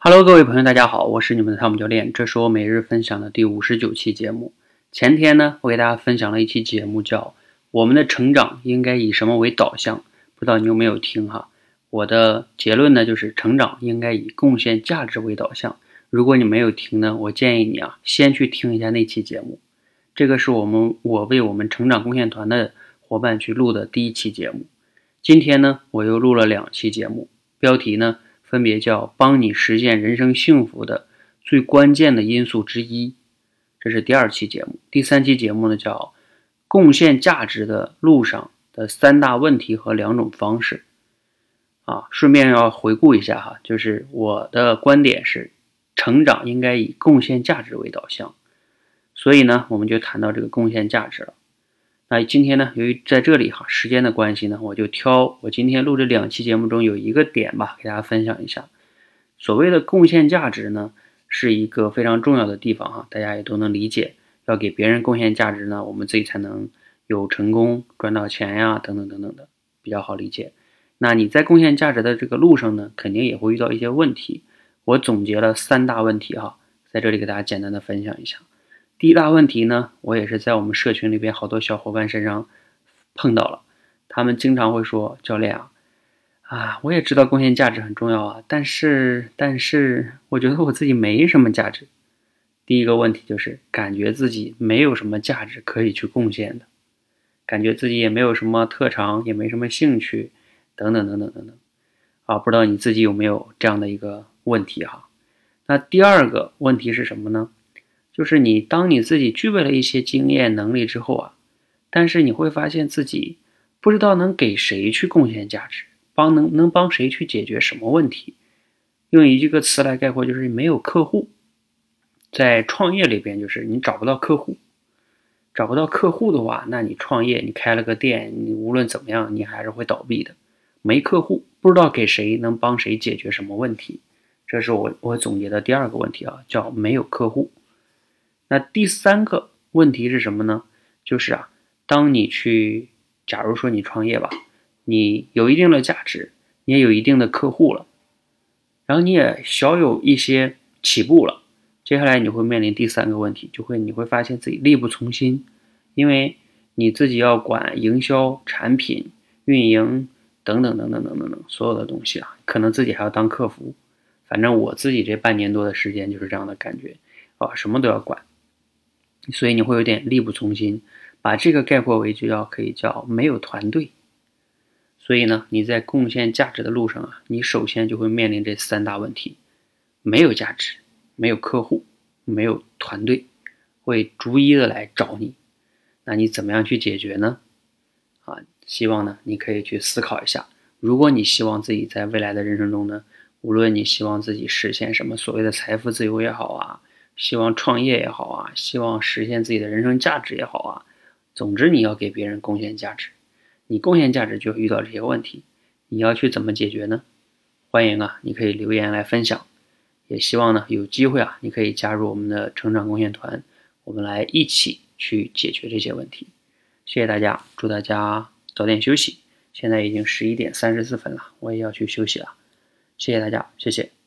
Hello，各位朋友，大家好，我是你们的汤姆教练，这是我每日分享的第五十九期节目。前天呢，我给大家分享了一期节目，叫《我们的成长应该以什么为导向》，不知道你有没有听哈？我的结论呢，就是成长应该以贡献价值为导向。如果你没有听呢，我建议你啊，先去听一下那期节目。这个是我们我为我们成长贡献团的伙伴去录的第一期节目。今天呢，我又录了两期节目，标题呢分别叫“帮你实现人生幸福的最关键的因素之一”，这是第二期节目。第三期节目呢叫“贡献价值的路上的三大问题和两种方式”。啊，顺便要回顾一下哈，就是我的观点是，成长应该以贡献价值为导向。所以呢，我们就谈到这个贡献价值了。那今天呢，由于在这里哈时间的关系呢，我就挑我今天录这两期节目中有一个点吧，给大家分享一下。所谓的贡献价值呢，是一个非常重要的地方哈，大家也都能理解。要给别人贡献价值呢，我们自己才能有成功、赚到钱呀，等等等等的，比较好理解。那你在贡献价值的这个路上呢，肯定也会遇到一些问题。我总结了三大问题哈，在这里给大家简单的分享一下。第一大问题呢，我也是在我们社群里边好多小伙伴身上碰到了，他们经常会说：“教练啊，啊，我也知道贡献价值很重要啊，但是，但是，我觉得我自己没什么价值。”第一个问题就是感觉自己没有什么价值可以去贡献的，感觉自己也没有什么特长，也没什么兴趣，等等等等等等。啊，不知道你自己有没有这样的一个问题哈？那第二个问题是什么呢？就是你，当你自己具备了一些经验能力之后啊，但是你会发现自己不知道能给谁去贡献价值，帮能能帮谁去解决什么问题。用一个词来概括，就是没有客户。在创业里边，就是你找不到客户，找不到客户的话，那你创业，你开了个店，你无论怎么样，你还是会倒闭的。没客户，不知道给谁能帮谁解决什么问题，这是我我总结的第二个问题啊，叫没有客户。那第三个问题是什么呢？就是啊，当你去，假如说你创业吧，你有一定的价值，你也有一定的客户了，然后你也小有一些起步了，接下来你会面临第三个问题，就会你会发现自己力不从心，因为你自己要管营销、产品运营等等等等等等等所有的东西啊，可能自己还要当客服，反正我自己这半年多的时间就是这样的感觉啊，什么都要管。所以你会有点力不从心，把这个概括为就叫可以叫没有团队。所以呢，你在贡献价值的路上啊，你首先就会面临这三大问题：没有价值，没有客户，没有团队，会逐一的来找你。那你怎么样去解决呢？啊，希望呢你可以去思考一下。如果你希望自己在未来的人生中呢，无论你希望自己实现什么所谓的财富自由也好啊。希望创业也好啊，希望实现自己的人生价值也好啊，总之你要给别人贡献价值，你贡献价值就遇到这些问题，你要去怎么解决呢？欢迎啊，你可以留言来分享，也希望呢有机会啊，你可以加入我们的成长贡献团，我们来一起去解决这些问题。谢谢大家，祝大家早点休息。现在已经十一点三十四分了，我也要去休息了。谢谢大家，谢谢。